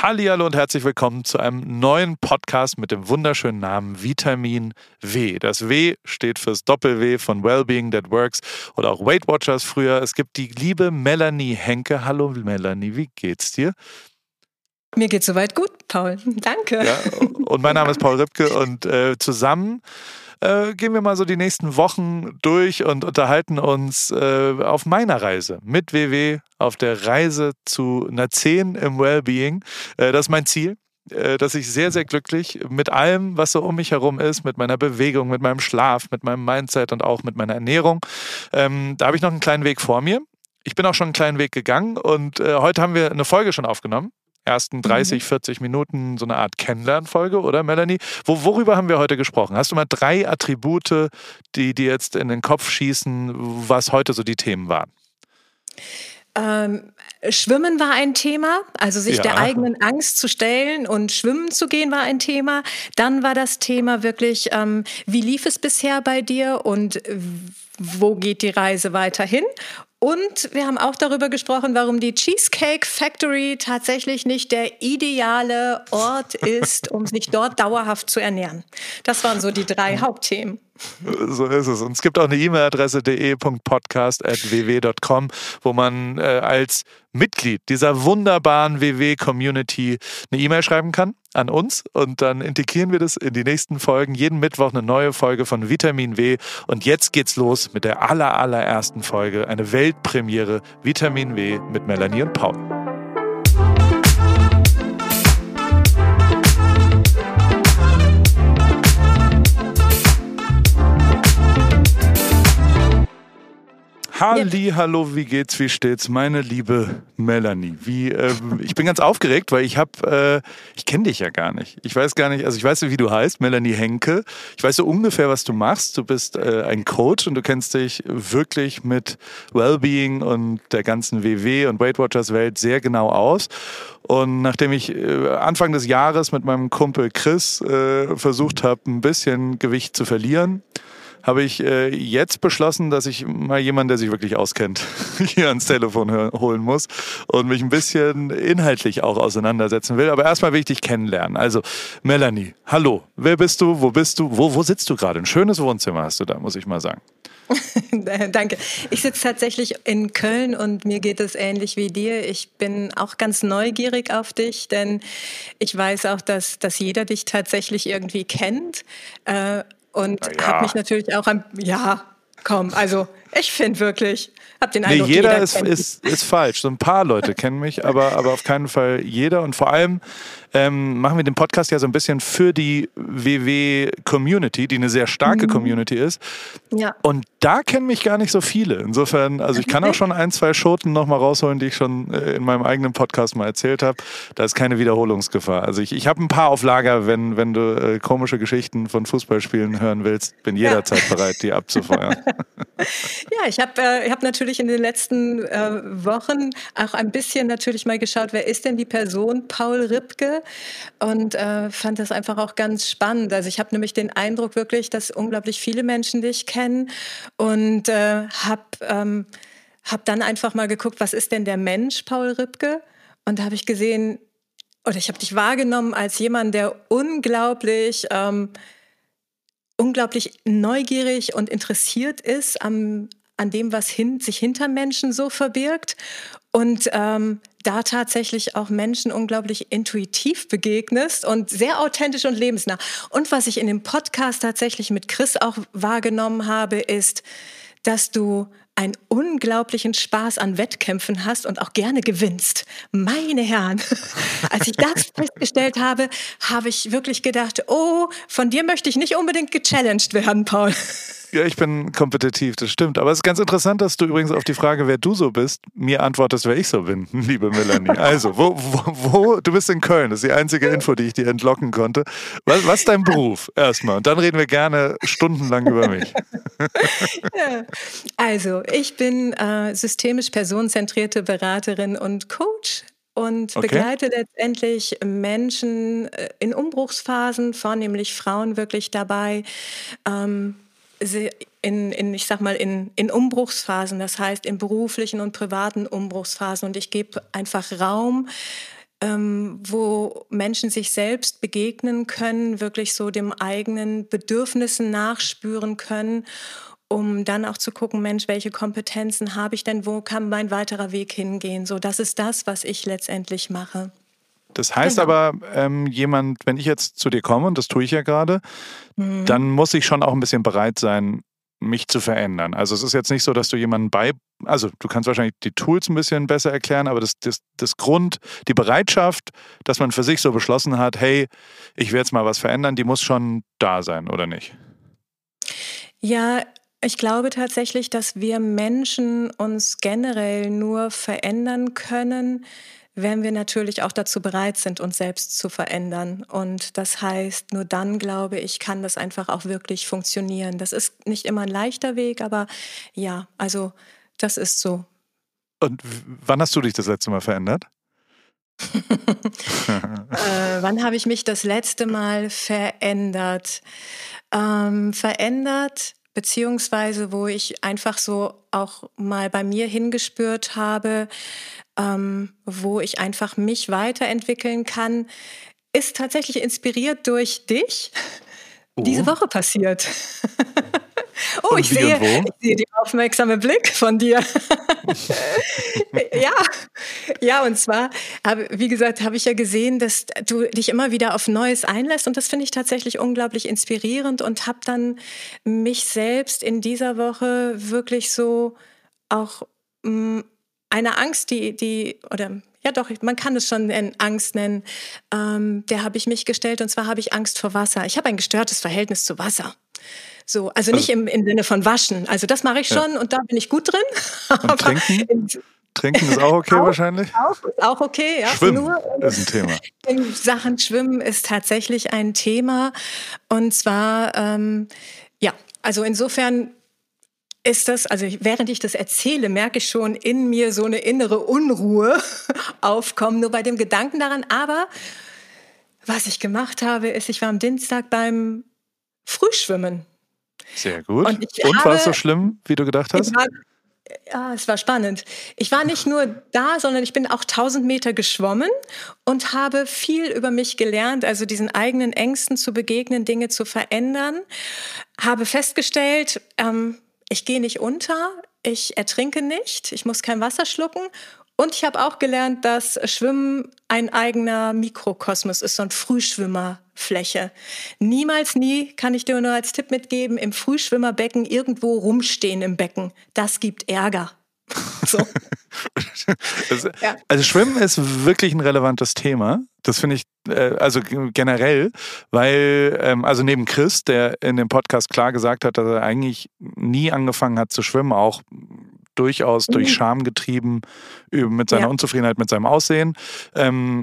Hallihallo und herzlich willkommen zu einem neuen Podcast mit dem wunderschönen Namen Vitamin W. Das W steht fürs Doppel-W von Wellbeing That Works oder auch Weight Watchers früher. Es gibt die liebe Melanie Henke. Hallo Melanie, wie geht's dir? Mir geht's soweit gut, Paul. Danke. Ja, und mein Name ist Paul Ripke und äh, zusammen äh, gehen wir mal so die nächsten Wochen durch und unterhalten uns äh, auf meiner Reise mit WW auf der Reise zu einer 10 im Wellbeing. Äh, das ist mein Ziel äh, dass ich sehr, sehr glücklich mit allem, was so um mich herum ist, mit meiner Bewegung, mit meinem Schlaf, mit meinem Mindset und auch mit meiner Ernährung. Ähm, da habe ich noch einen kleinen Weg vor mir. Ich bin auch schon einen kleinen Weg gegangen und äh, heute haben wir eine Folge schon aufgenommen ersten 30, 40 mhm. Minuten so eine Art Kennenlernfolge, oder Melanie? Wo, worüber haben wir heute gesprochen? Hast du mal drei Attribute, die dir jetzt in den Kopf schießen, was heute so die Themen waren? Ähm, Schwimmen war ein Thema, also sich ja. der eigenen Angst zu stellen und schwimmen zu gehen war ein Thema. Dann war das Thema wirklich, ähm, wie lief es bisher bei dir und wo geht die Reise weiterhin? Und wir haben auch darüber gesprochen, warum die Cheesecake Factory tatsächlich nicht der ideale Ort ist, um sich dort dauerhaft zu ernähren. Das waren so die drei Hauptthemen. So ist es. Und es gibt auch eine E-Mail-Adresse de.podcast.ww.com, wo man äh, als Mitglied dieser wunderbaren WW-Community eine E-Mail schreiben kann an uns und dann integrieren wir das in die nächsten Folgen. Jeden Mittwoch eine neue Folge von Vitamin W. Und jetzt geht's los mit der aller, allerersten Folge, eine Weltpremiere Vitamin W mit Melanie und Paul. Halli, hallo, wie geht's, wie steht's, meine liebe Melanie? Wie, äh, ich bin ganz aufgeregt, weil ich habe, äh, ich kenne dich ja gar nicht. Ich weiß gar nicht, also ich weiß, wie du heißt, Melanie Henke. Ich weiß so ungefähr, was du machst. Du bist äh, ein Coach und du kennst dich wirklich mit Wellbeing und der ganzen WW und Weight Watchers Welt sehr genau aus. Und nachdem ich äh, Anfang des Jahres mit meinem Kumpel Chris äh, versucht habe, ein bisschen Gewicht zu verlieren, habe ich äh, jetzt beschlossen, dass ich mal jemanden, der sich wirklich auskennt, hier ans Telefon holen muss und mich ein bisschen inhaltlich auch auseinandersetzen will. Aber erstmal will ich dich kennenlernen. Also, Melanie, hallo, wer bist du? Wo bist du? Wo, wo sitzt du gerade? Ein schönes Wohnzimmer hast du da, muss ich mal sagen. Danke. Ich sitze tatsächlich in Köln und mir geht es ähnlich wie dir. Ich bin auch ganz neugierig auf dich, denn ich weiß auch, dass, dass jeder dich tatsächlich irgendwie kennt. Äh, und ja. habe mich natürlich auch am, ja, komm, also ich finde wirklich, hab den Eindruck, nee, jeder, jeder ist, ist, ist falsch. So ein paar Leute kennen mich, aber, aber auf keinen Fall jeder. Und vor allem ähm, machen wir den Podcast ja so ein bisschen für die WW-Community, die eine sehr starke mhm. Community ist. Ja. Und da kennen mich gar nicht so viele. Insofern, also ich kann auch schon ein, zwei Schoten nochmal rausholen, die ich schon äh, in meinem eigenen Podcast mal erzählt habe. Da ist keine Wiederholungsgefahr. Also ich, ich habe ein paar auf Lager, wenn, wenn du äh, komische Geschichten von Fußballspielen hören willst, bin jederzeit ja. bereit, die abzufeuern. Ja, ich habe äh, hab natürlich in den letzten äh, Wochen auch ein bisschen natürlich mal geschaut, wer ist denn die Person Paul Ripke und äh, fand das einfach auch ganz spannend. Also ich habe nämlich den Eindruck wirklich, dass unglaublich viele Menschen dich kennen und äh, habe ähm, hab dann einfach mal geguckt, was ist denn der Mensch Paul Ripke? Und da habe ich gesehen, oder ich habe dich wahrgenommen als jemand, der unglaublich ähm, unglaublich neugierig und interessiert ist am, an dem, was hin, sich hinter Menschen so verbirgt und ähm, da tatsächlich auch Menschen unglaublich intuitiv begegnest und sehr authentisch und lebensnah. Und was ich in dem Podcast tatsächlich mit Chris auch wahrgenommen habe, ist, dass du einen unglaublichen Spaß an Wettkämpfen hast und auch gerne gewinnst. Meine Herren, als ich das festgestellt habe, habe ich wirklich gedacht, oh, von dir möchte ich nicht unbedingt gechallenged werden, Paul. Ja, ich bin kompetitiv, das stimmt. Aber es ist ganz interessant, dass du übrigens auf die Frage, wer du so bist, mir antwortest, wer ich so bin, liebe Melanie. Also, wo, wo, wo du bist in Köln, das ist die einzige Info, die ich dir entlocken konnte. Was, was ist dein Beruf erstmal? Und dann reden wir gerne stundenlang über mich. Ja. Also, ich bin äh, systemisch personenzentrierte Beraterin und Coach und okay. begleite letztendlich Menschen äh, in Umbruchsphasen, vornehmlich Frauen wirklich dabei. Ähm, in, in, ich sag mal, in, in Umbruchsphasen, das heißt in beruflichen und privaten Umbruchsphasen. Und ich gebe einfach Raum, ähm, wo Menschen sich selbst begegnen können, wirklich so dem eigenen Bedürfnissen nachspüren können um dann auch zu gucken, Mensch, welche Kompetenzen habe ich denn, wo kann mein weiterer Weg hingehen? So, das ist das, was ich letztendlich mache. Das heißt genau. aber, ähm, jemand, wenn ich jetzt zu dir komme, und das tue ich ja gerade, mhm. dann muss ich schon auch ein bisschen bereit sein, mich zu verändern. Also es ist jetzt nicht so, dass du jemanden bei, also du kannst wahrscheinlich die Tools ein bisschen besser erklären, aber das, das, das Grund, die Bereitschaft, dass man für sich so beschlossen hat, hey, ich will jetzt mal was verändern, die muss schon da sein, oder nicht? Ja, ich glaube tatsächlich, dass wir Menschen uns generell nur verändern können, wenn wir natürlich auch dazu bereit sind, uns selbst zu verändern. Und das heißt, nur dann, glaube ich, kann das einfach auch wirklich funktionieren. Das ist nicht immer ein leichter Weg, aber ja, also das ist so. Und wann hast du dich das letzte Mal verändert? äh, wann habe ich mich das letzte Mal verändert? Ähm, verändert, beziehungsweise wo ich einfach so auch mal bei mir hingespürt habe, ähm, wo ich einfach mich weiterentwickeln kann, ist tatsächlich inspiriert durch dich. Oh. Diese Woche passiert. oh, ich sehe, ich sehe die aufmerksame Blick von dir. ja, ja, und zwar, wie gesagt, habe ich ja gesehen, dass du dich immer wieder auf Neues einlässt und das finde ich tatsächlich unglaublich inspirierend und habe dann mich selbst in dieser Woche wirklich so auch mh, mm, eine Angst, die, die, oder ja doch, man kann es schon Angst nennen, ähm, der habe ich mich gestellt und zwar habe ich Angst vor Wasser. Ich habe ein gestörtes Verhältnis zu Wasser. So, also nicht also, im, im Sinne von Waschen. Also das mache ich schon ja. und da bin ich gut drin. Und trinken? Trinken ist auch okay auch, wahrscheinlich? Auch, ist auch okay, ja. Schwimmen Nur, ist ein Thema. In Sachen Schwimmen ist tatsächlich ein Thema. Und zwar, ähm, ja, also insofern ist das, also während ich das erzähle, merke ich schon in mir so eine innere Unruhe aufkommen, nur bei dem Gedanken daran. Aber was ich gemacht habe, ist, ich war am Dienstag beim Frühschwimmen. Sehr gut. Und, Und war es so schlimm, wie du gedacht hast? War, ja, es war spannend. Ich war nicht nur da, sondern ich bin auch 1000 Meter geschwommen und habe viel über mich gelernt, also diesen eigenen Ängsten zu begegnen, Dinge zu verändern. Habe festgestellt, ähm, ich gehe nicht unter, ich ertrinke nicht, ich muss kein Wasser schlucken und ich habe auch gelernt, dass Schwimmen ein eigener Mikrokosmos ist, so ein Frühschwimmerfläche. Niemals nie, kann ich dir nur als Tipp mitgeben, im Frühschwimmerbecken irgendwo rumstehen im Becken. Das gibt Ärger. So. also, ja. also Schwimmen ist wirklich ein relevantes Thema. Das finde ich äh, also generell, weil ähm, also neben Chris, der in dem Podcast klar gesagt hat, dass er eigentlich nie angefangen hat zu schwimmen, auch durchaus durch mhm. Scham getrieben mit seiner ja. Unzufriedenheit mit seinem Aussehen, ähm,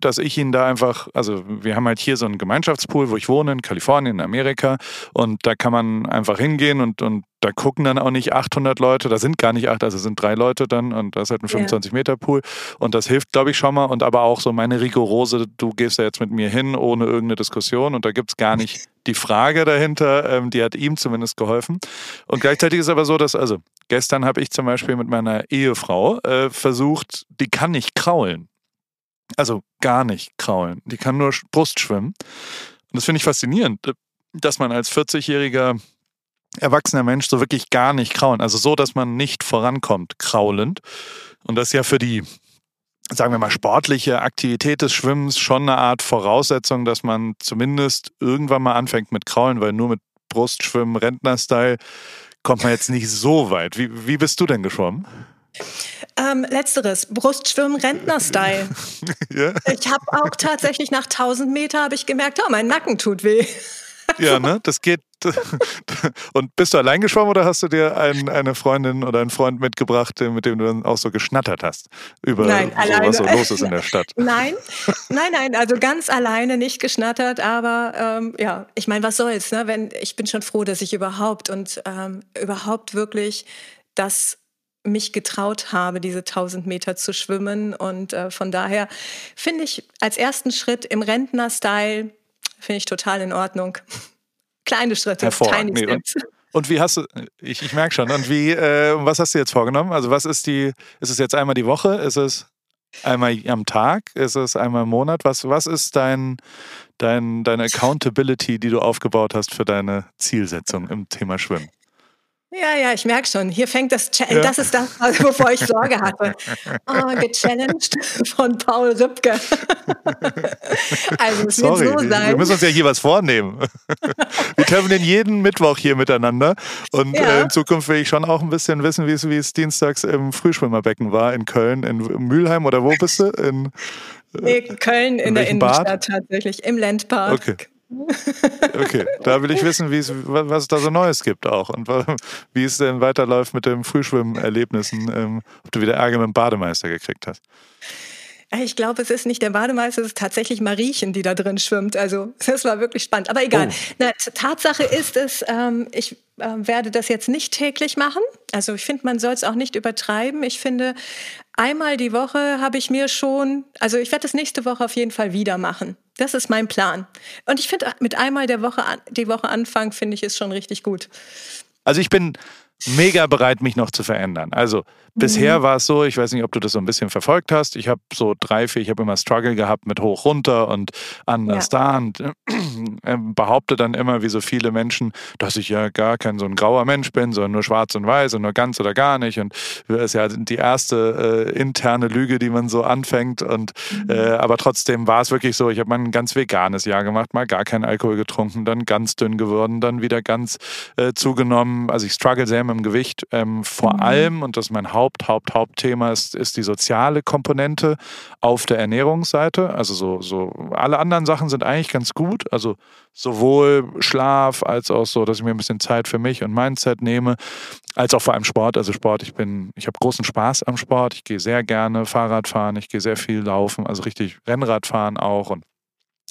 dass ich ihn da einfach, also wir haben halt hier so einen Gemeinschaftspool, wo ich wohne, in Kalifornien, in Amerika und da kann man einfach hingehen und, und da gucken dann auch nicht 800 Leute, da sind gar nicht acht, also sind drei Leute dann und das ist halt ein 25-Meter-Pool und das hilft, glaube ich, schon mal und aber auch so meine rigorose, du gehst da jetzt mit mir hin ohne irgendeine Diskussion und da gibt es gar nicht die Frage dahinter, ähm, die hat ihm zumindest geholfen und gleichzeitig ist aber so, dass, also gestern habe ich zum Beispiel mit meiner Ehefrau äh, versucht, die kann nicht kraulen. Also gar nicht kraulen. Die kann nur Brust schwimmen. Und das finde ich faszinierend, dass man als 40-jähriger erwachsener Mensch so wirklich gar nicht kraulen. Also so, dass man nicht vorankommt, kraulend. Und das ist ja für die, sagen wir mal, sportliche Aktivität des Schwimmens schon eine Art Voraussetzung, dass man zumindest irgendwann mal anfängt mit Kraulen, weil nur mit Brustschwimmen, Rentner-Style, kommt man jetzt nicht so weit. Wie, wie bist du denn geschwommen? Ähm, letzteres, Brustschwimmen Rentner-Style. ja. Ich habe auch tatsächlich nach 1000 Meter habe ich gemerkt, oh, mein Nacken tut weh. Ja, ne? Das geht. Und bist du allein geschwommen oder hast du dir ein, eine Freundin oder einen Freund mitgebracht, mit dem du dann auch so geschnattert hast über nein, so, was so los ist in der Stadt? Nein, nein, nein, also ganz alleine nicht geschnattert, aber ähm, ja, ich meine, was soll's, ne? Wenn, ich bin schon froh, dass ich überhaupt und ähm, überhaupt wirklich das mich getraut habe, diese 1000 Meter zu schwimmen. Und äh, von daher finde ich als ersten Schritt im Rentner-Style, finde ich total in Ordnung. Kleine Schritte, tiny nee, steps. Und, und, wie hast du, ich, ich merke schon, und wie, äh, was hast du jetzt vorgenommen? Also was ist die, ist es jetzt einmal die Woche? Ist es einmal am Tag? Ist es einmal im Monat? Was, was ist dein, dein, deine Accountability, die du aufgebaut hast für deine Zielsetzung im Thema Schwimmen? Ja, ja, ich merke schon. Hier fängt das, ja. das ist das, wovor ich Sorge hatte. Oh, gechallenged von Paul Rübke. also es Sorry, wird so sein. Wir müssen uns ja hier was vornehmen. Wir treffen den jeden Mittwoch hier miteinander und ja. äh, in Zukunft will ich schon auch ein bisschen wissen, wie es, wie es dienstags im Frühschwimmerbecken war in Köln, in Mülheim oder wo bist du? In, äh, in Köln in, in der Innenstadt Bad? tatsächlich, im Landpark. Okay. Okay, da will ich wissen, wie es, was es da so Neues gibt auch und wie es denn weiterläuft mit den Frühschwimmerlebnissen, ähm, ob du wieder Ärger mit dem Bademeister gekriegt hast. Ich glaube, es ist nicht der Bademeister, es ist tatsächlich Mariechen, die da drin schwimmt. Also das war wirklich spannend. Aber egal. Oh. Na, Tatsache ist es, ähm, ich äh, werde das jetzt nicht täglich machen. Also ich finde, man soll es auch nicht übertreiben. Ich finde, einmal die Woche habe ich mir schon, also ich werde das nächste Woche auf jeden Fall wieder machen. Das ist mein Plan. Und ich finde, mit einmal der Woche die Woche anfangen, finde ich, ist schon richtig gut. Also ich bin mega bereit, mich noch zu verändern. Also bisher mhm. war es so, ich weiß nicht, ob du das so ein bisschen verfolgt hast. Ich habe so drei, vier, ich habe immer Struggle gehabt mit hoch runter und anders ja. da und äh, behaupte dann immer, wie so viele Menschen, dass ich ja gar kein so ein grauer Mensch bin, sondern nur schwarz und weiß und nur ganz oder gar nicht. Und das ist ja die erste äh, interne Lüge, die man so anfängt. Und mhm. äh, aber trotzdem war es wirklich so, ich habe mal ein ganz veganes Jahr gemacht, mal gar keinen Alkohol getrunken, dann ganz dünn geworden, dann wieder ganz äh, zugenommen. Also ich struggle sehr mit dem Gewicht. Ähm, vor mhm. allem, und das ist mein Haupt, Haupt, Hauptthema, ist, ist die soziale Komponente auf der Ernährungsseite. Also so, so alle anderen Sachen sind eigentlich ganz gut. Also sowohl Schlaf als auch so, dass ich mir ein bisschen Zeit für mich und Mindset nehme, als auch vor allem Sport. Also Sport, ich bin, ich habe großen Spaß am Sport. Ich gehe sehr gerne Fahrrad fahren, ich gehe sehr viel laufen, also richtig Rennrad fahren auch und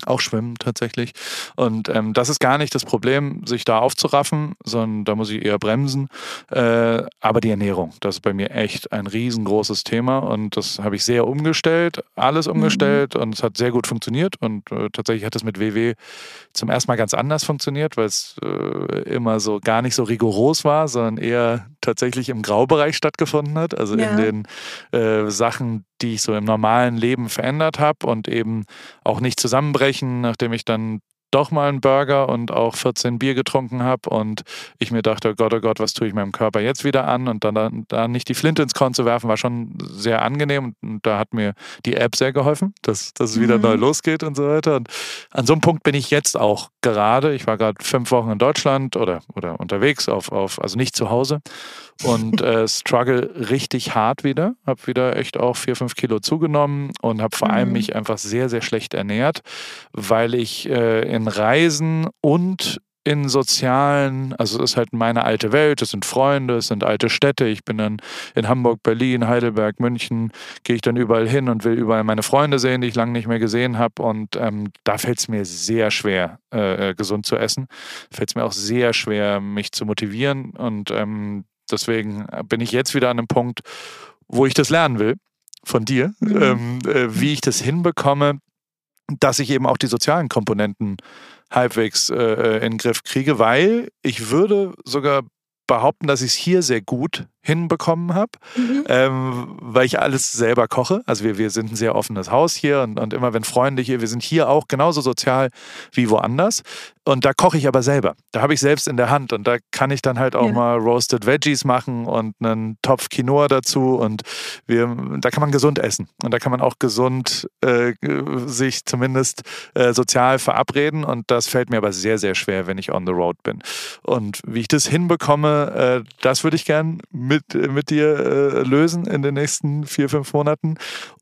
auch schwimmen tatsächlich. Und ähm, das ist gar nicht das Problem, sich da aufzuraffen, sondern da muss ich eher bremsen. Äh, aber die Ernährung, das ist bei mir echt ein riesengroßes Thema und das habe ich sehr umgestellt, alles mhm. umgestellt mhm. und es hat sehr gut funktioniert und äh, tatsächlich hat es mit WW zum ersten Mal ganz anders funktioniert, weil es äh, immer so gar nicht so rigoros war, sondern eher tatsächlich im Graubereich stattgefunden hat, also ja. in den äh, Sachen, die ich so im normalen Leben verändert habe und eben auch nicht zusammenbrechen, nachdem ich dann doch mal einen Burger und auch 14 Bier getrunken habe und ich mir dachte, oh Gott, oh Gott, was tue ich meinem Körper jetzt wieder an und dann da nicht die Flinte ins Korn zu werfen, war schon sehr angenehm und da hat mir die App sehr geholfen, dass, dass es wieder mhm. neu losgeht und so weiter. Und an so einem Punkt bin ich jetzt auch gerade. Ich war gerade fünf Wochen in Deutschland oder, oder unterwegs, auf, auf, also nicht zu Hause und äh, struggle richtig hart wieder. Habe wieder echt auch vier, fünf Kilo zugenommen und habe vor allem mhm. mich einfach sehr, sehr schlecht ernährt, weil ich äh, in Reisen und in sozialen, also es ist halt meine alte Welt, es sind Freunde, es sind alte Städte. Ich bin dann in Hamburg, Berlin, Heidelberg, München, gehe ich dann überall hin und will überall meine Freunde sehen, die ich lange nicht mehr gesehen habe. Und ähm, da fällt es mir sehr schwer, äh, äh, gesund zu essen. Fällt es mir auch sehr schwer, mich zu motivieren. Und ähm, deswegen bin ich jetzt wieder an einem Punkt, wo ich das lernen will von dir, mhm. ähm, äh, wie ich das hinbekomme, dass ich eben auch die sozialen Komponenten halbwegs äh, äh in den Griff kriege, weil ich würde sogar behaupten, dass ich es hier sehr gut hinbekommen habe, mhm. ähm, weil ich alles selber koche. Also wir, wir sind ein sehr offenes Haus hier und, und immer wenn Freunde hier, wir sind hier auch genauso sozial wie woanders. Und da koche ich aber selber. Da habe ich selbst in der Hand und da kann ich dann halt auch ja. mal Roasted Veggies machen und einen Topf Quinoa dazu und wir, da kann man gesund essen und da kann man auch gesund äh, sich zumindest äh, sozial verabreden und das fällt mir aber sehr, sehr schwer, wenn ich on the road bin. Und wie ich das hinbekomme, äh, das würde ich gern mit, mit dir äh, lösen in den nächsten vier, fünf Monaten.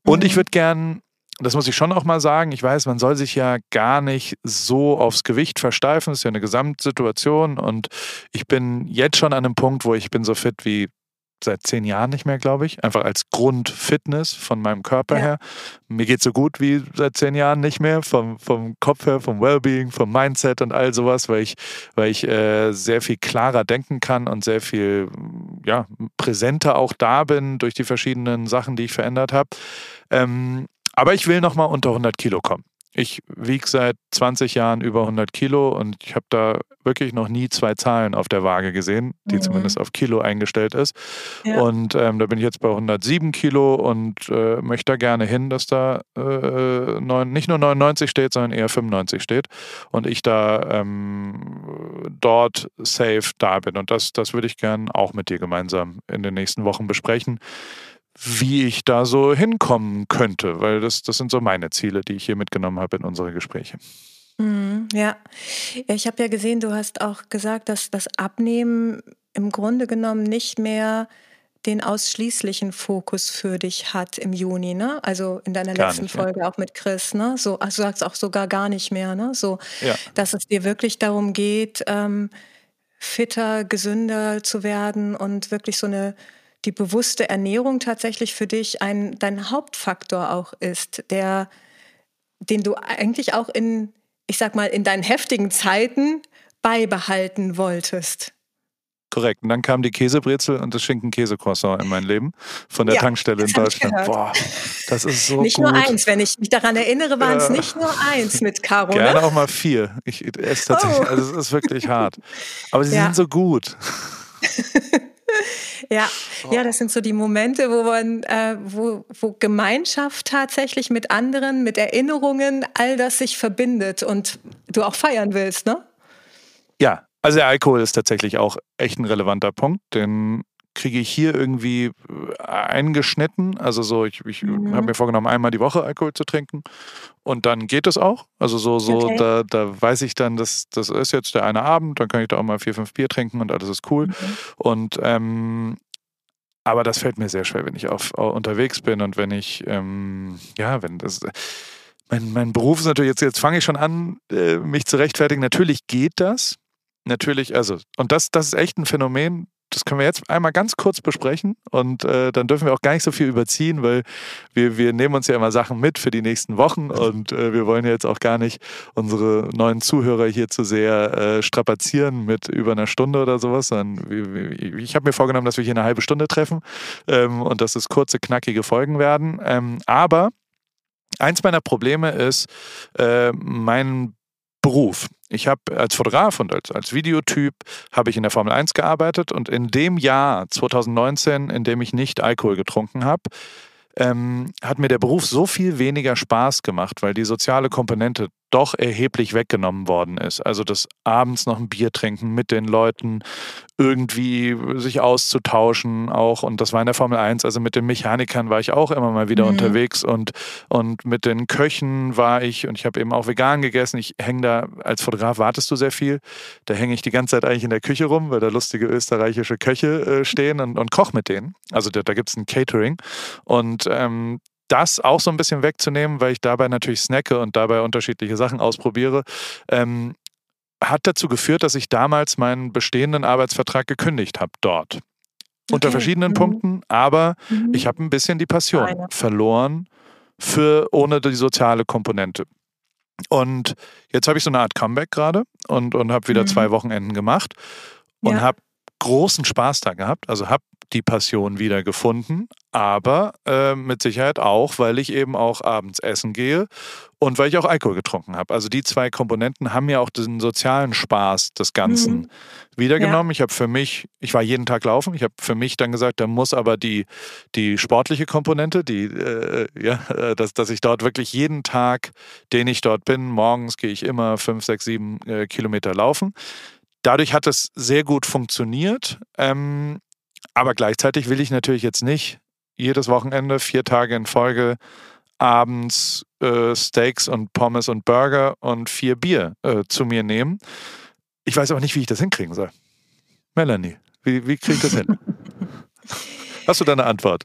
Und mhm. ich würde gern das muss ich schon auch mal sagen, ich weiß, man soll sich ja gar nicht so aufs Gewicht versteifen, das ist ja eine Gesamtsituation und ich bin jetzt schon an einem Punkt, wo ich bin so fit wie seit zehn Jahren nicht mehr, glaube ich. Einfach als Grundfitness von meinem Körper ja. her. Mir geht so gut wie seit zehn Jahren nicht mehr, vom, vom Kopf her, vom Wellbeing, vom Mindset und all sowas, weil ich, weil ich äh, sehr viel klarer denken kann und sehr viel ja, präsenter auch da bin durch die verschiedenen Sachen, die ich verändert habe. Ähm, aber ich will nochmal unter 100 Kilo kommen. Ich wiege seit 20 Jahren über 100 Kilo und ich habe da wirklich noch nie zwei Zahlen auf der Waage gesehen, die mhm. zumindest auf Kilo eingestellt ist. Ja. Und ähm, da bin ich jetzt bei 107 Kilo und äh, möchte da gerne hin, dass da äh, neun, nicht nur 99 steht, sondern eher 95 steht und ich da ähm, dort safe da bin. Und das, das würde ich gerne auch mit dir gemeinsam in den nächsten Wochen besprechen wie ich da so hinkommen könnte, weil das, das sind so meine Ziele, die ich hier mitgenommen habe in unsere Gespräche. Mhm, ja, ich habe ja gesehen, du hast auch gesagt, dass das Abnehmen im Grunde genommen nicht mehr den ausschließlichen Fokus für dich hat im Juni, ne? Also in deiner gar letzten nicht, Folge ja. auch mit Chris, ne? So, also du sagst auch sogar gar nicht mehr, ne? So, ja. dass es dir wirklich darum geht, ähm, fitter, gesünder zu werden und wirklich so eine die bewusste Ernährung tatsächlich für dich ein dein Hauptfaktor auch ist, der den du eigentlich auch in ich sag mal in deinen heftigen Zeiten beibehalten wolltest. Korrekt. Und dann kam die Käsebrezel und das Schinken-Käse-Croissant in mein Leben von der ja, Tankstelle in Deutschland. Boah, das ist so Nicht gut. nur eins, wenn ich mich daran erinnere, waren es nicht nur eins mit Caro. Gerne ne? auch mal vier. Ich esse tatsächlich, oh. also es ist wirklich hart. Aber sie ja. sind so gut. Ja, oh. ja, das sind so die Momente, wo man, äh, wo, wo Gemeinschaft tatsächlich mit anderen, mit Erinnerungen, all das sich verbindet und du auch feiern willst, ne? Ja, also der Alkohol ist tatsächlich auch echt ein relevanter Punkt, denn kriege ich hier irgendwie äh, eingeschnitten. Also so, ich, ich mhm. habe mir vorgenommen, einmal die Woche Alkohol zu trinken. Und dann geht es auch. Also so, so, okay. da, da weiß ich dann, dass das ist jetzt der eine Abend, dann kann ich da auch mal vier, fünf Bier trinken und alles ist cool. Mhm. Und ähm, aber das fällt mir sehr schwer, wenn ich auf, auf unterwegs bin und wenn ich, ähm, ja, wenn das mein, mein Beruf ist natürlich jetzt, jetzt fange ich schon an, äh, mich zu rechtfertigen. Natürlich geht das. Natürlich, also, und das, das ist echt ein Phänomen, das können wir jetzt einmal ganz kurz besprechen und äh, dann dürfen wir auch gar nicht so viel überziehen, weil wir, wir nehmen uns ja immer Sachen mit für die nächsten Wochen und äh, wir wollen ja jetzt auch gar nicht unsere neuen Zuhörer hier zu sehr äh, strapazieren mit über einer Stunde oder sowas, sondern wir, wir, ich habe mir vorgenommen, dass wir hier eine halbe Stunde treffen ähm, und dass es kurze, knackige Folgen werden. Ähm, aber eins meiner Probleme ist, äh, mein Beruf. Ich habe als Fotograf und als, als Videotyp habe ich in der Formel 1 gearbeitet und in dem Jahr 2019, in dem ich nicht Alkohol getrunken habe, ähm, hat mir der Beruf so viel weniger Spaß gemacht, weil die soziale Komponente doch erheblich weggenommen worden ist. Also das abends noch ein Bier trinken mit den Leuten, irgendwie sich auszutauschen auch. Und das war in der Formel 1, also mit den Mechanikern war ich auch immer mal wieder mhm. unterwegs und, und mit den Köchen war ich und ich habe eben auch vegan gegessen. Ich hänge da, als Fotograf wartest du sehr viel. Da hänge ich die ganze Zeit eigentlich in der Küche rum, weil da lustige österreichische Köche äh, stehen und, und koch mit denen. Also da, da gibt es ein Catering. Und ähm, das auch so ein bisschen wegzunehmen, weil ich dabei natürlich snacke und dabei unterschiedliche Sachen ausprobiere, ähm, hat dazu geführt, dass ich damals meinen bestehenden Arbeitsvertrag gekündigt habe dort. Okay. Unter verschiedenen mhm. Punkten, aber mhm. ich habe ein bisschen die Passion Eine. verloren für ohne die soziale Komponente. Und jetzt habe ich so eine Art Comeback gerade und, und habe wieder mhm. zwei Wochenenden gemacht und ja. habe großen Spaß da gehabt. Also habe die Passion wieder gefunden, aber äh, mit Sicherheit auch, weil ich eben auch abends essen gehe und weil ich auch Alkohol getrunken habe. Also die zwei Komponenten haben ja auch den sozialen Spaß des Ganzen mhm. wiedergenommen. Ja. Ich habe für mich, ich war jeden Tag laufen, ich habe für mich dann gesagt, da muss aber die, die sportliche Komponente, die, äh, ja, äh, dass, dass ich dort wirklich jeden Tag, den ich dort bin, morgens gehe ich immer fünf, sechs, sieben äh, Kilometer laufen. Dadurch hat es sehr gut funktioniert. Ähm, aber gleichzeitig will ich natürlich jetzt nicht jedes Wochenende, vier Tage in Folge, abends äh, Steaks und Pommes und Burger und vier Bier äh, zu mir nehmen. Ich weiß auch nicht, wie ich das hinkriegen soll. Melanie, wie, wie kriege ich das hin? Hast du da eine Antwort?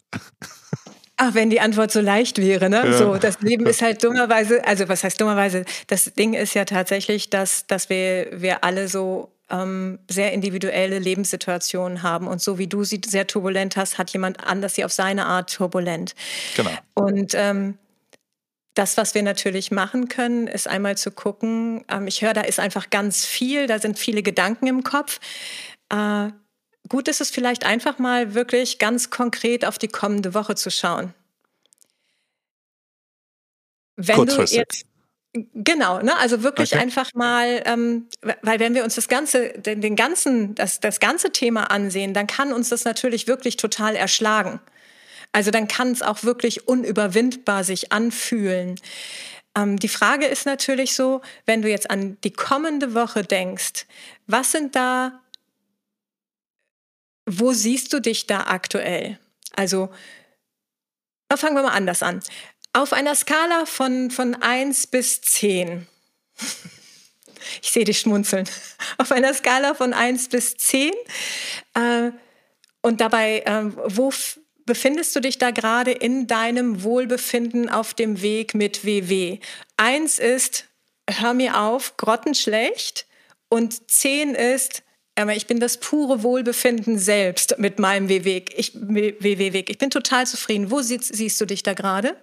Ach, wenn die Antwort so leicht wäre, ne? Ja. So, das Leben ist halt dummerweise, also was heißt dummerweise? Das Ding ist ja tatsächlich, dass, dass wir, wir alle so ähm, sehr individuelle Lebenssituationen haben. Und so wie du sie sehr turbulent hast, hat jemand anders sie auf seine Art turbulent. Genau. Und ähm, das, was wir natürlich machen können, ist einmal zu gucken, ähm, ich höre, da ist einfach ganz viel, da sind viele Gedanken im Kopf. Äh, gut ist es vielleicht einfach mal wirklich ganz konkret auf die kommende Woche zu schauen. Wenn du jetzt Genau, ne? also wirklich okay. einfach mal, ähm, weil wenn wir uns das ganze, den, den ganzen, das, das ganze Thema ansehen, dann kann uns das natürlich wirklich total erschlagen. Also dann kann es auch wirklich unüberwindbar sich anfühlen. Ähm, die Frage ist natürlich so, wenn du jetzt an die kommende Woche denkst, was sind da, wo siehst du dich da aktuell? Also, fangen wir mal anders an. Auf einer Skala von, von 1 bis 10. Ich sehe dich schmunzeln. Auf einer Skala von 1 bis 10. Äh, und dabei, äh, wo befindest du dich da gerade in deinem Wohlbefinden auf dem Weg mit WW? Eins ist, hör mir auf, grottenschlecht. Und 10 ist, ich bin das pure Wohlbefinden selbst mit meinem WW-Weg. Ich, ich bin total zufrieden. Wo siehst, siehst du dich da gerade?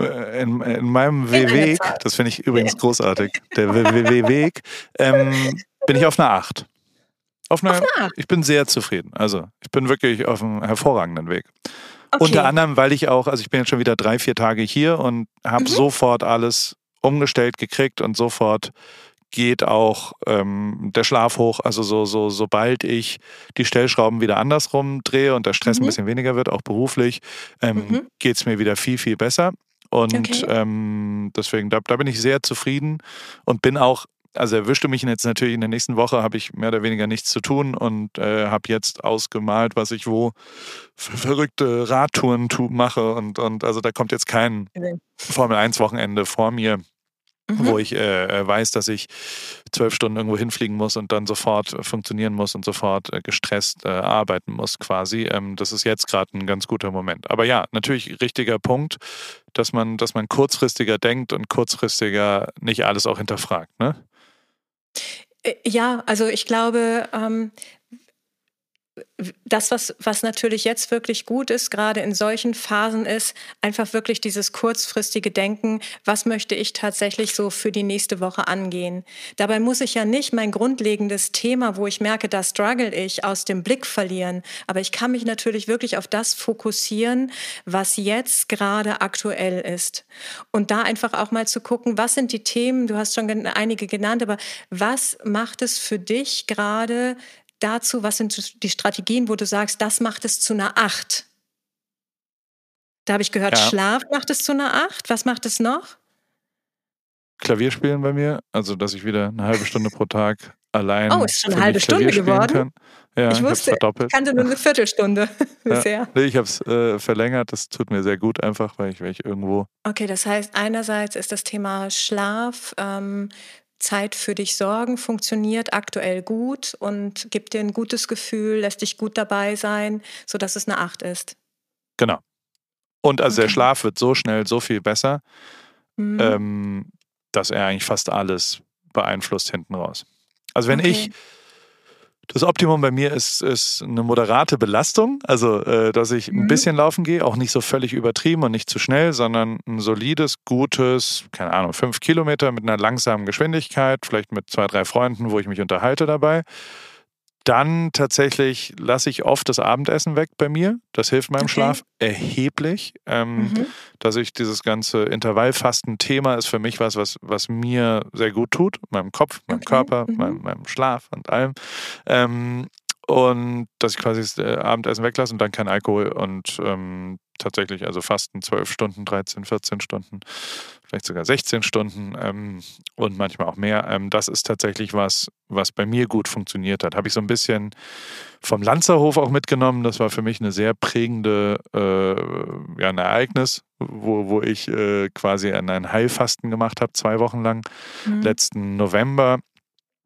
Äh, in, in meinem WW, das finde ich übrigens großartig, der WW-Weg, ähm, bin ich auf einer 8. Auf einer, auf einer 8. Ich bin sehr zufrieden. Also ich bin wirklich auf einem hervorragenden Weg. Okay. Unter anderem, weil ich auch, also ich bin jetzt schon wieder drei, vier Tage hier und habe mhm. sofort alles umgestellt gekriegt und sofort geht auch ähm, der Schlaf hoch. Also so, so, sobald ich die Stellschrauben wieder andersrum drehe und der Stress mhm. ein bisschen weniger wird, auch beruflich, ähm, mhm. geht es mir wieder viel, viel besser. Und okay. ähm, deswegen, da, da bin ich sehr zufrieden und bin auch also erwischte mich jetzt natürlich in der nächsten Woche, habe ich mehr oder weniger nichts zu tun und äh, habe jetzt ausgemalt, was ich wo für verrückte Radtouren mache und, und also da kommt jetzt kein Formel 1 Wochenende vor mir. Mhm. wo ich äh, äh, weiß, dass ich zwölf Stunden irgendwo hinfliegen muss und dann sofort funktionieren muss und sofort äh, gestresst äh, arbeiten muss quasi. Ähm, das ist jetzt gerade ein ganz guter Moment. Aber ja, natürlich richtiger Punkt, dass man, dass man kurzfristiger denkt und kurzfristiger nicht alles auch hinterfragt. Ne? Äh, ja, also ich glaube, ähm, das, was, was natürlich jetzt wirklich gut ist, gerade in solchen Phasen ist, einfach wirklich dieses kurzfristige Denken, was möchte ich tatsächlich so für die nächste Woche angehen. Dabei muss ich ja nicht mein grundlegendes Thema, wo ich merke, da struggle ich, aus dem Blick verlieren. Aber ich kann mich natürlich wirklich auf das fokussieren, was jetzt gerade aktuell ist. Und da einfach auch mal zu gucken, was sind die Themen, du hast schon einige genannt, aber was macht es für dich gerade dazu, was sind die Strategien, wo du sagst, das macht es zu einer Acht? Da habe ich gehört, ja. Schlaf macht es zu einer Acht. Was macht es noch? Klavierspielen bei mir, also dass ich wieder eine halbe Stunde pro Tag allein. Oh, ist schon eine halbe Stunde geworden. Ja, ich wusste, verdoppelt. ich kannte nur eine Viertelstunde bisher. Ja, nee, ich habe es äh, verlängert. Das tut mir sehr gut, einfach, weil ich, weil ich irgendwo. Okay, das heißt, einerseits ist das Thema Schlaf ähm, Zeit für dich sorgen funktioniert aktuell gut und gibt dir ein gutes Gefühl, lässt dich gut dabei sein, sodass es eine Acht ist. Genau. Und also okay. der Schlaf wird so schnell so viel besser, mhm. ähm, dass er eigentlich fast alles beeinflusst hinten raus. Also wenn okay. ich das Optimum bei mir ist, ist eine moderate Belastung, also äh, dass ich ein mhm. bisschen laufen gehe, auch nicht so völlig übertrieben und nicht zu schnell, sondern ein solides, gutes, keine Ahnung, fünf Kilometer mit einer langsamen Geschwindigkeit, vielleicht mit zwei, drei Freunden, wo ich mich unterhalte dabei. Dann tatsächlich lasse ich oft das Abendessen weg bei mir. Das hilft meinem okay. Schlaf erheblich. Ähm, mhm. Dass ich dieses ganze Intervallfasten-Thema ist für mich was, was, was mir sehr gut tut. Meinem Kopf, meinem okay. Körper, mhm. meinem, meinem, Schlaf und allem. Ähm, und dass ich quasi das äh, Abendessen weglasse und dann kein Alkohol und ähm, tatsächlich also Fasten 12 Stunden, 13, 14 Stunden, vielleicht sogar 16 Stunden ähm, und manchmal auch mehr. Ähm, das ist tatsächlich was, was bei mir gut funktioniert hat. Habe ich so ein bisschen vom Lanzerhof auch mitgenommen. Das war für mich eine sehr prägende, äh, ja, ein Ereignis, wo, wo ich äh, quasi ein Heilfasten gemacht habe, zwei Wochen lang, mhm. letzten November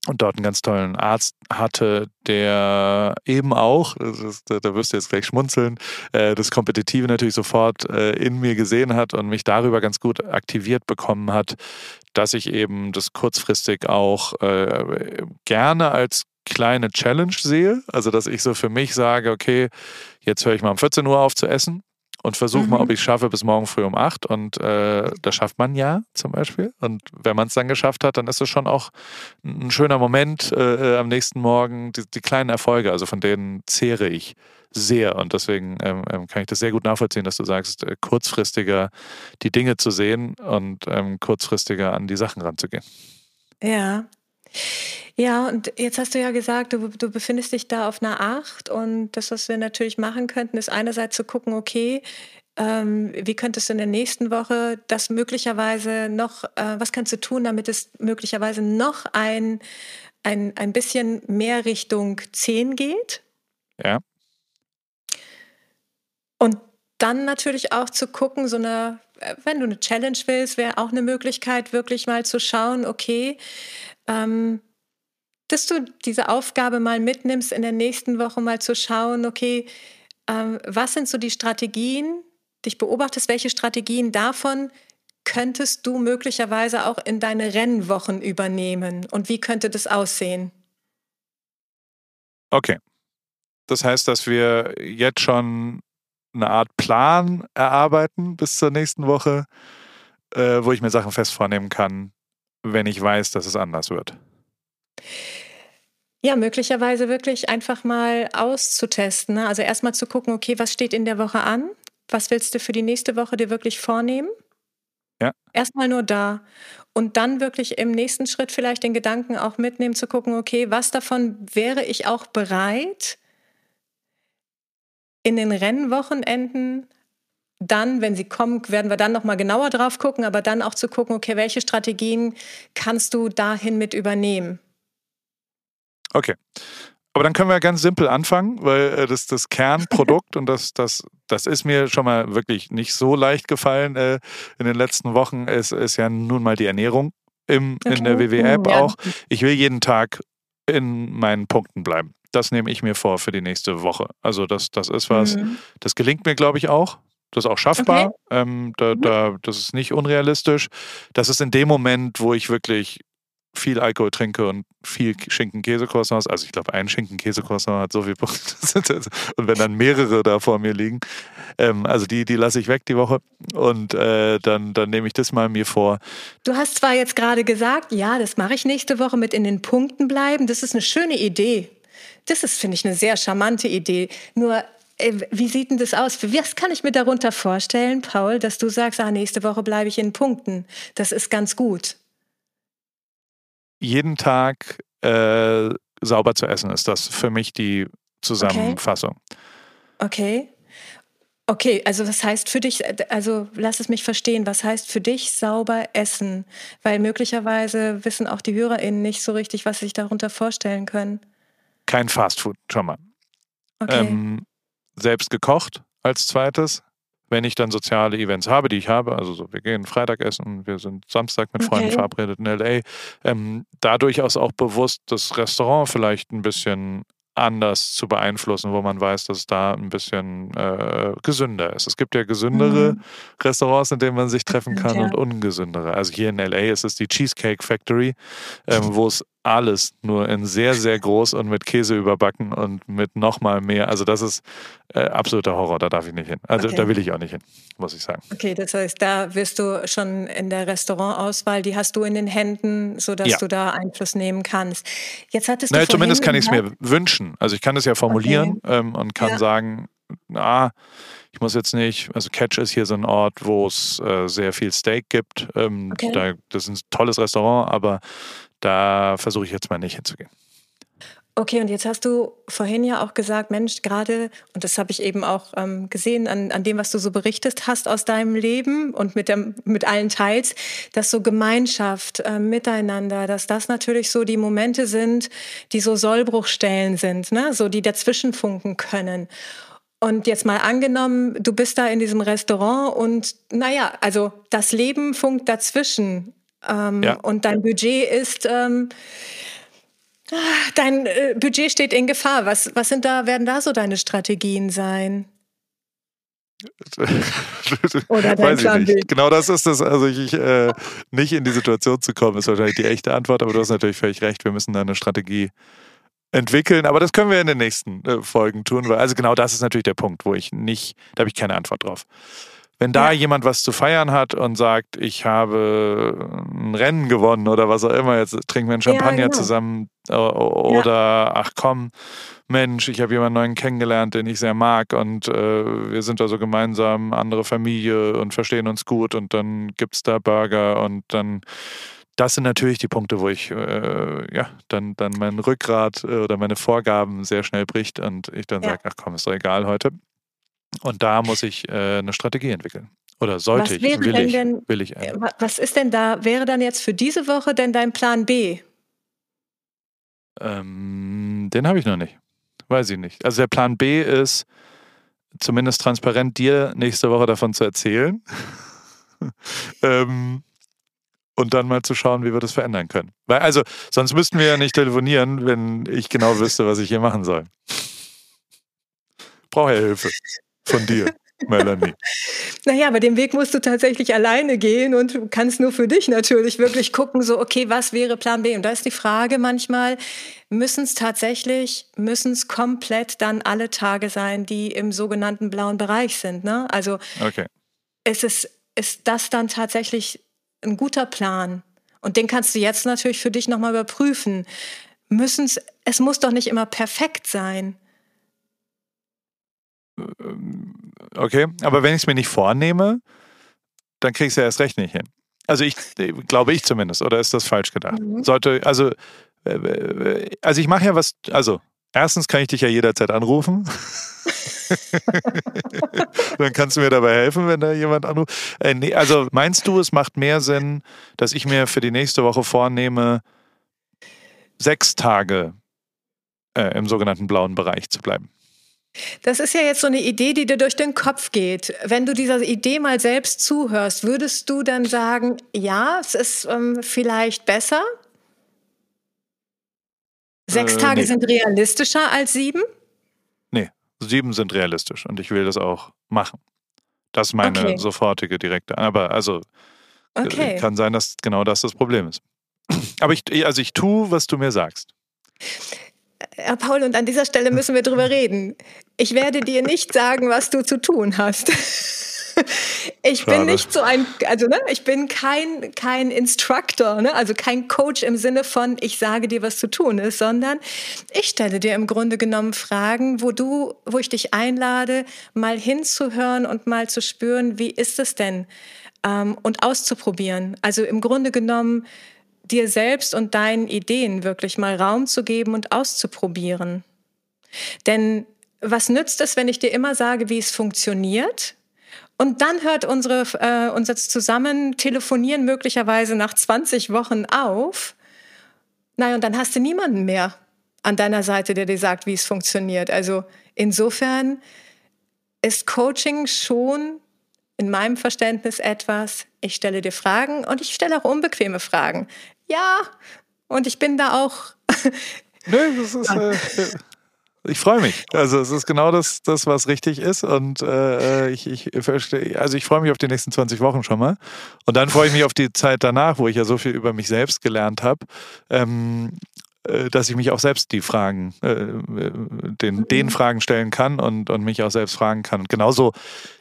und dort einen ganz tollen Arzt hatte, der eben auch, ist, da wirst du jetzt gleich schmunzeln, äh, das Kompetitive natürlich sofort äh, in mir gesehen hat und mich darüber ganz gut aktiviert bekommen hat, dass ich eben das kurzfristig auch äh, gerne als kleine Challenge sehe. Also, dass ich so für mich sage, okay, jetzt höre ich mal um 14 Uhr auf zu essen und versuche mhm. mal, ob ich es schaffe bis morgen früh um acht. Und äh, das schafft man ja zum Beispiel. Und wenn man es dann geschafft hat, dann ist es schon auch ein schöner Moment äh, äh, am nächsten Morgen. Die, die, kleinen Erfolge, also von denen zehre ich sehr. Und deswegen ähm, ähm, kann ich das sehr gut nachvollziehen, dass du sagst, äh, kurzfristiger die Dinge zu sehen und ähm, kurzfristiger an die Sachen ranzugehen. Ja. Ja, und jetzt hast du ja gesagt, du, du befindest dich da auf einer Acht und das, was wir natürlich machen könnten, ist einerseits zu gucken, okay, ähm, wie könntest du in der nächsten Woche das möglicherweise noch, äh, was kannst du tun, damit es möglicherweise noch ein, ein, ein bisschen mehr Richtung 10 geht? Ja. Und dann natürlich auch zu gucken, so eine, äh, wenn du eine Challenge willst, wäre auch eine Möglichkeit, wirklich mal zu schauen, okay, ähm, dass du diese Aufgabe mal mitnimmst, in der nächsten Woche mal zu schauen, okay, ähm, was sind so die Strategien, dich beobachtest, welche Strategien davon könntest du möglicherweise auch in deine Rennwochen übernehmen und wie könnte das aussehen? Okay. Das heißt, dass wir jetzt schon eine Art Plan erarbeiten bis zur nächsten Woche, äh, wo ich mir Sachen fest vornehmen kann, wenn ich weiß, dass es anders wird. Ja, möglicherweise wirklich einfach mal auszutesten. Ne? Also erstmal zu gucken, okay, was steht in der Woche an? Was willst du für die nächste Woche dir wirklich vornehmen? Ja. Erstmal nur da. Und dann wirklich im nächsten Schritt vielleicht den Gedanken auch mitnehmen, zu gucken, okay, was davon wäre ich auch bereit, in den Rennwochenenden dann, wenn sie kommen, werden wir dann noch mal genauer drauf gucken, aber dann auch zu gucken, okay, welche Strategien kannst du dahin mit übernehmen? Okay. Aber dann können wir ganz simpel anfangen, weil äh, das, das Kernprodukt und das, das, das ist mir schon mal wirklich nicht so leicht gefallen äh, in den letzten Wochen, ist, ist ja nun mal die Ernährung im, okay. in der WW-App ja. auch. Ich will jeden Tag in meinen Punkten bleiben. Das nehme ich mir vor für die nächste Woche. Also das, das ist was, mhm. das gelingt mir, glaube ich, auch. Das ist auch schaffbar. Okay. Ähm, da, mhm. da, das ist nicht unrealistisch. Das ist in dem Moment, wo ich wirklich viel Alkohol trinke und viel Schinken-Käse-Croissants, also ich glaube, ein Schinken-Käse-Croissant hat so viel Punkte. und wenn dann mehrere da vor mir liegen, ähm, also die, die lasse ich weg die Woche und äh, dann, dann nehme ich das mal mir vor. Du hast zwar jetzt gerade gesagt, ja, das mache ich nächste Woche mit in den Punkten bleiben. Das ist eine schöne Idee. Das ist, finde ich, eine sehr charmante Idee. Nur äh, wie sieht denn das aus? Was kann ich mir darunter vorstellen, Paul, dass du sagst, ah, nächste Woche bleibe ich in Punkten? Das ist ganz gut jeden Tag äh, sauber zu essen, ist das für mich die Zusammenfassung. Okay. okay. Okay, also was heißt für dich, also lass es mich verstehen, was heißt für dich sauber essen? Weil möglicherweise wissen auch die HörerInnen nicht so richtig, was sie sich darunter vorstellen können. Kein Fastfood, schon mal. Okay. Ähm, selbst gekocht als zweites wenn ich dann soziale Events habe, die ich habe, also so, wir gehen Freitag essen, wir sind Samstag mit Freunden okay. verabredet in LA, ähm, da durchaus auch bewusst das Restaurant vielleicht ein bisschen anders zu beeinflussen, wo man weiß, dass es da ein bisschen äh, gesünder ist. Es gibt ja gesündere mhm. Restaurants, in denen man sich treffen kann ja. und ungesündere. Also hier in LA ist es die Cheesecake Factory, ähm, wo es alles nur in sehr, sehr groß und mit Käse überbacken und mit nochmal mehr. Also das ist äh, absoluter Horror, da darf ich nicht hin. Also okay. da will ich auch nicht hin, muss ich sagen. Okay, das heißt, da wirst du schon in der Restaurantauswahl, die hast du in den Händen, sodass ja. du da Einfluss nehmen kannst. Jetzt hattest du naja, Zumindest kann ich es mir wünschen. Also ich kann es ja formulieren okay. ähm, und kann ja. sagen, ah, ich muss jetzt nicht, also Catch ist hier so ein Ort, wo es äh, sehr viel Steak gibt. Ähm, okay. da, das ist ein tolles Restaurant, aber da versuche ich jetzt mal nicht hinzugehen. Okay, und jetzt hast du vorhin ja auch gesagt, Mensch, gerade, und das habe ich eben auch ähm, gesehen an, an dem, was du so berichtet hast aus deinem Leben und mit, dem, mit allen Teils, dass so Gemeinschaft, äh, Miteinander, dass das natürlich so die Momente sind, die so Sollbruchstellen sind, ne? so die dazwischen funken können. Und jetzt mal angenommen, du bist da in diesem Restaurant und naja, also das Leben funkt dazwischen ähm, ja. Und dein Budget ist, ähm, dein äh, Budget steht in Gefahr. Was, was sind da, werden da so deine Strategien sein? Oder dein Weiß ich nicht. Genau das ist das. Also ich, äh, nicht in die Situation zu kommen, ist wahrscheinlich die echte Antwort, aber du hast natürlich völlig recht. Wir müssen da eine Strategie entwickeln. Aber das können wir in den nächsten äh, Folgen tun. Weil, also genau das ist natürlich der Punkt, wo ich nicht, da habe ich keine Antwort drauf. Wenn da ja. jemand was zu feiern hat und sagt, ich habe ein Rennen gewonnen oder was auch immer, jetzt trinken wir einen Champagner ja, genau. zusammen oder ja. ach komm, Mensch, ich habe jemanden neuen kennengelernt, den ich sehr mag und äh, wir sind also gemeinsam andere Familie und verstehen uns gut und dann gibt es da Burger und dann das sind natürlich die Punkte, wo ich äh, ja dann, dann mein Rückgrat äh, oder meine Vorgaben sehr schnell bricht und ich dann ja. sage, ach komm, ist doch egal heute. Und da muss ich äh, eine Strategie entwickeln. Oder sollte was ich, will ich, denn, will ich. Äh, was ist denn da, wäre dann jetzt für diese Woche denn dein Plan B? Ähm, den habe ich noch nicht. Weiß ich nicht. Also der Plan B ist, zumindest transparent dir nächste Woche davon zu erzählen. ähm, und dann mal zu schauen, wie wir das verändern können. Weil, also, sonst müssten wir ja nicht telefonieren, wenn ich genau wüsste, was ich hier machen soll. Brauche ja Hilfe von dir. Melanie. Naja, aber den Weg musst du tatsächlich alleine gehen und du kannst nur für dich natürlich wirklich gucken, so, okay, was wäre Plan B? Und da ist die Frage manchmal, müssen es tatsächlich, müssen es komplett dann alle Tage sein, die im sogenannten blauen Bereich sind, ne? Also, okay. ist es, ist das dann tatsächlich ein guter Plan? Und den kannst du jetzt natürlich für dich nochmal überprüfen. Müssen es, es muss doch nicht immer perfekt sein. Okay, aber wenn ich es mir nicht vornehme, dann kriege ich es ja erst recht nicht hin. Also ich glaube ich zumindest, oder ist das falsch gedacht? Mhm. Sollte, also, äh, äh, also ich mache ja was, also erstens kann ich dich ja jederzeit anrufen. dann kannst du mir dabei helfen, wenn da jemand anruft. Äh, nee, also meinst du, es macht mehr Sinn, dass ich mir für die nächste Woche vornehme, sechs Tage äh, im sogenannten blauen Bereich zu bleiben? Das ist ja jetzt so eine Idee, die dir durch den Kopf geht. Wenn du dieser Idee mal selbst zuhörst, würdest du dann sagen, ja, es ist ähm, vielleicht besser? Sechs äh, Tage nee. sind realistischer als sieben? Nee, sieben sind realistisch und ich will das auch machen. Das ist meine okay. sofortige direkte. Aber also äh, okay. kann sein, dass genau das das Problem ist. Aber ich, also ich tue, was du mir sagst. Herr Paul, und an dieser Stelle müssen wir drüber reden. Ich werde dir nicht sagen, was du zu tun hast. Ich Schade. bin nicht so ein, also ne, ich bin kein, kein Instructor, ne, also kein Coach im Sinne von, ich sage dir, was zu tun ist, sondern ich stelle dir im Grunde genommen Fragen, wo du, wo ich dich einlade, mal hinzuhören und mal zu spüren, wie ist es denn ähm, und auszuprobieren. Also im Grunde genommen dir selbst und deinen Ideen wirklich mal Raum zu geben und auszuprobieren. Denn was nützt es, wenn ich dir immer sage, wie es funktioniert? Und dann hört unsere, äh, unser Zusammen telefonieren möglicherweise nach 20 Wochen auf. Naja, und dann hast du niemanden mehr an deiner Seite, der dir sagt, wie es funktioniert. Also insofern ist Coaching schon in meinem Verständnis etwas, ich stelle dir Fragen und ich stelle auch unbequeme Fragen ja, und ich bin da auch. Nö, das ist. Äh, ich freue mich. Also es ist genau das, das was richtig ist. Und äh, ich, ich verstehe, also ich freue mich auf die nächsten 20 Wochen schon mal. Und dann freue ich mich auf die Zeit danach, wo ich ja so viel über mich selbst gelernt habe. Ähm, äh, dass ich mich auch selbst die Fragen, äh, den, mhm. den Fragen stellen kann und, und mich auch selbst fragen kann. Und genauso,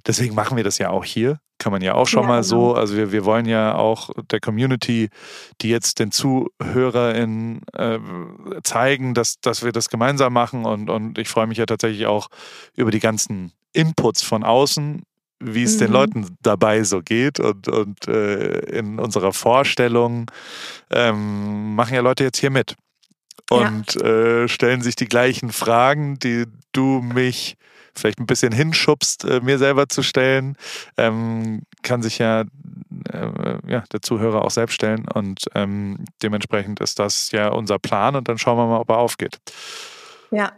deswegen machen wir das ja auch hier. Kann man ja auch schon ja, mal genau. so, also wir, wir wollen ja auch der Community, die jetzt den ZuhörerInnen äh, zeigen, dass, dass wir das gemeinsam machen. Und, und ich freue mich ja tatsächlich auch über die ganzen Inputs von außen, wie es mhm. den Leuten dabei so geht. Und, und äh, in unserer Vorstellung ähm, machen ja Leute jetzt hier mit und ja. äh, stellen sich die gleichen Fragen, die du mich vielleicht ein bisschen hinschubst, äh, mir selber zu stellen, ähm, kann sich ja, äh, ja der Zuhörer auch selbst stellen und ähm, dementsprechend ist das ja unser Plan und dann schauen wir mal, ob er aufgeht. Ja,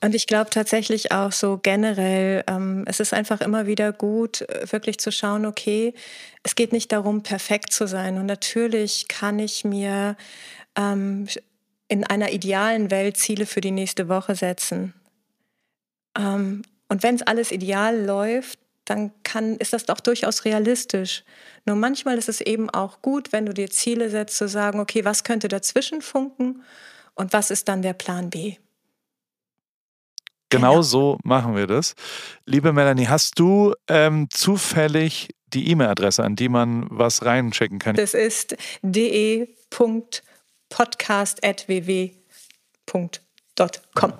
und ich glaube tatsächlich auch so generell, ähm, es ist einfach immer wieder gut, äh, wirklich zu schauen, okay, es geht nicht darum, perfekt zu sein. Und natürlich kann ich mir ähm, in einer idealen Welt Ziele für die nächste Woche setzen. Ähm, und wenn es alles ideal läuft, dann kann, ist das doch durchaus realistisch. Nur manchmal ist es eben auch gut, wenn du dir Ziele setzt, zu sagen, okay, was könnte dazwischen funken? Und was ist dann der Plan B? Genau, genau. so machen wir das. Liebe Melanie, hast du ähm, zufällig die E-Mail-Adresse, an die man was reinschicken kann? Das ist de.podcast.ww.com.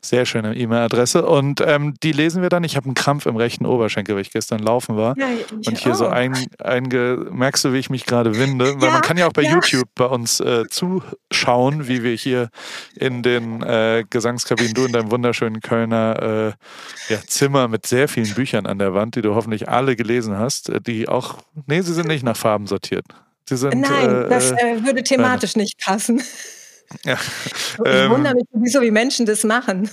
Sehr schöne E-Mail-Adresse. Und ähm, die lesen wir dann. Ich habe einen Krampf im rechten Oberschenkel, weil ich gestern laufen war. Ja, und hier auch. so ein, einge. Merkst du, wie ich mich gerade winde? Weil ja, man kann ja auch bei ja. YouTube bei uns äh, zuschauen, wie wir hier in den äh, Gesangskabinen, du in deinem wunderschönen Kölner äh, Zimmer mit sehr vielen Büchern an der Wand, die du hoffentlich alle gelesen hast, äh, die auch. Nee, sie sind nicht nach Farben sortiert. Sind, Nein, das äh, äh, würde thematisch nicht passen. Ja. Ich ähm, wundere mich, wieso wie Menschen das machen.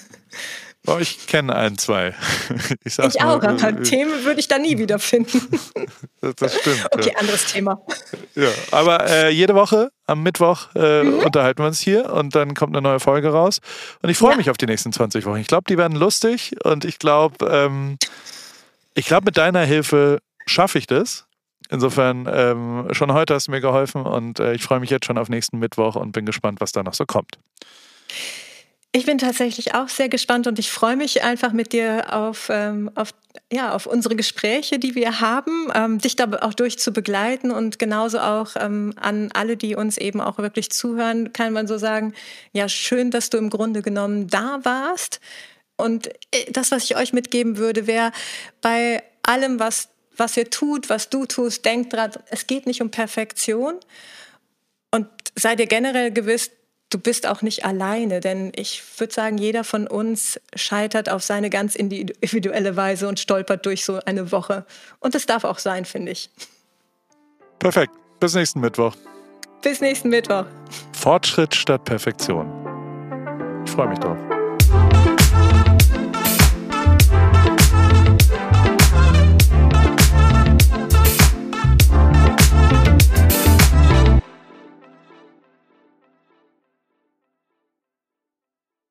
Oh, ich kenne ein, zwei. Ich, ich auch, mal, aber äh, Themen würde ich da nie wiederfinden. Das, das stimmt. Okay, ja. anderes Thema. Ja, aber äh, jede Woche am Mittwoch äh, mhm. unterhalten wir uns hier und dann kommt eine neue Folge raus. Und ich freue ja. mich auf die nächsten 20 Wochen. Ich glaube, die werden lustig und ich glaube, ähm, ich glaube, mit deiner Hilfe schaffe ich das. Insofern, ähm, schon heute hast du mir geholfen und äh, ich freue mich jetzt schon auf nächsten Mittwoch und bin gespannt, was da noch so kommt. Ich bin tatsächlich auch sehr gespannt und ich freue mich einfach mit dir auf, ähm, auf, ja, auf unsere Gespräche, die wir haben, ähm, dich da auch durch zu begleiten und genauso auch ähm, an alle, die uns eben auch wirklich zuhören, kann man so sagen, ja, schön, dass du im Grunde genommen da warst. Und äh, das, was ich euch mitgeben würde, wäre bei allem, was was ihr tut, was du tust, denkt dran, es geht nicht um Perfektion. Und sei dir generell gewiss, du bist auch nicht alleine, denn ich würde sagen, jeder von uns scheitert auf seine ganz individuelle Weise und stolpert durch so eine Woche. Und das darf auch sein, finde ich. Perfekt. Bis nächsten Mittwoch. Bis nächsten Mittwoch. Fortschritt statt Perfektion. Ich freue mich drauf.